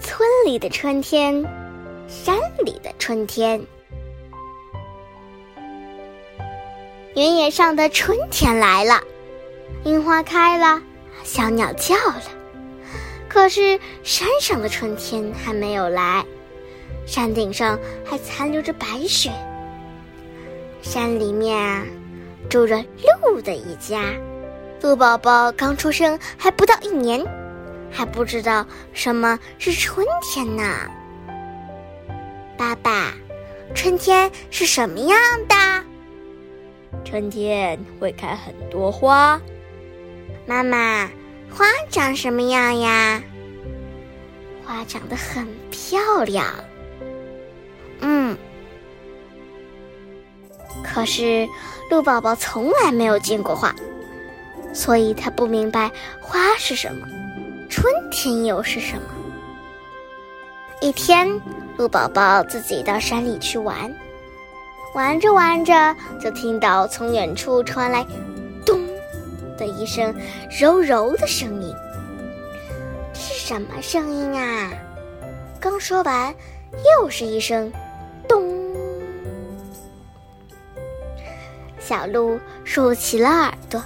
村里的春天，山里的春天。原野上的春天来了，樱花开了，小鸟叫了。可是山上的春天还没有来，山顶上还残留着白雪。山里面啊，住着鹿的一家。鹿宝宝刚出生，还不到一年，还不知道什么是春天呢。爸爸，春天是什么样的？春天会开很多花。妈妈，花长什么样呀？花长得很漂亮。嗯。可是鹿宝宝从来没有见过花。所以他不明白花是什么，春天又是什么。一天，鹿宝宝自己到山里去玩，玩着玩着，就听到从远处传来“咚”的一声柔柔的声音。这是什么声音啊？刚说完，又是一声“咚”。小鹿竖起了耳朵。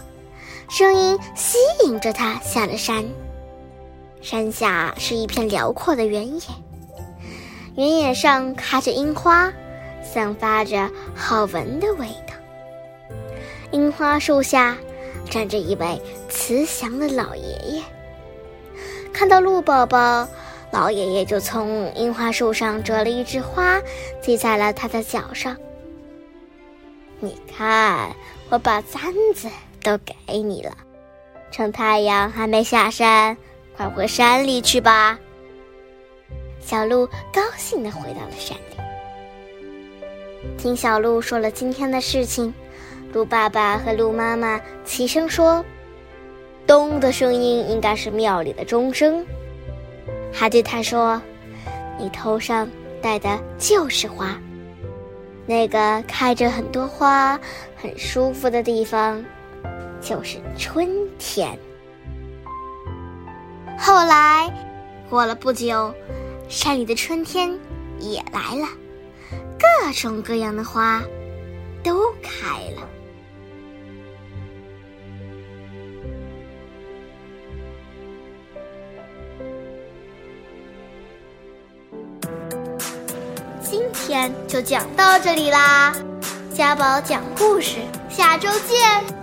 声音吸引着他下了山。山下是一片辽阔的原野，原野上开着樱花，散发着好闻的味道。樱花树下站着一位慈祥的老爷爷。看到鹿宝宝，老爷爷就从樱花树上折了一枝花，系在了他的脚上。你看，我把簪子。都给你了，趁太阳还没下山，快回山里去吧。小鹿高兴地回到了山里。听小鹿说了今天的事情，鹿爸爸和鹿妈妈齐声说：“咚的声音应该是庙里的钟声。”还对他说：“你头上戴的就是花，那个开着很多花、很舒服的地方。”就是春天。后来，过了不久，山里的春天也来了，各种各样的花都开了。今天就讲到这里啦，家宝讲故事，下周见。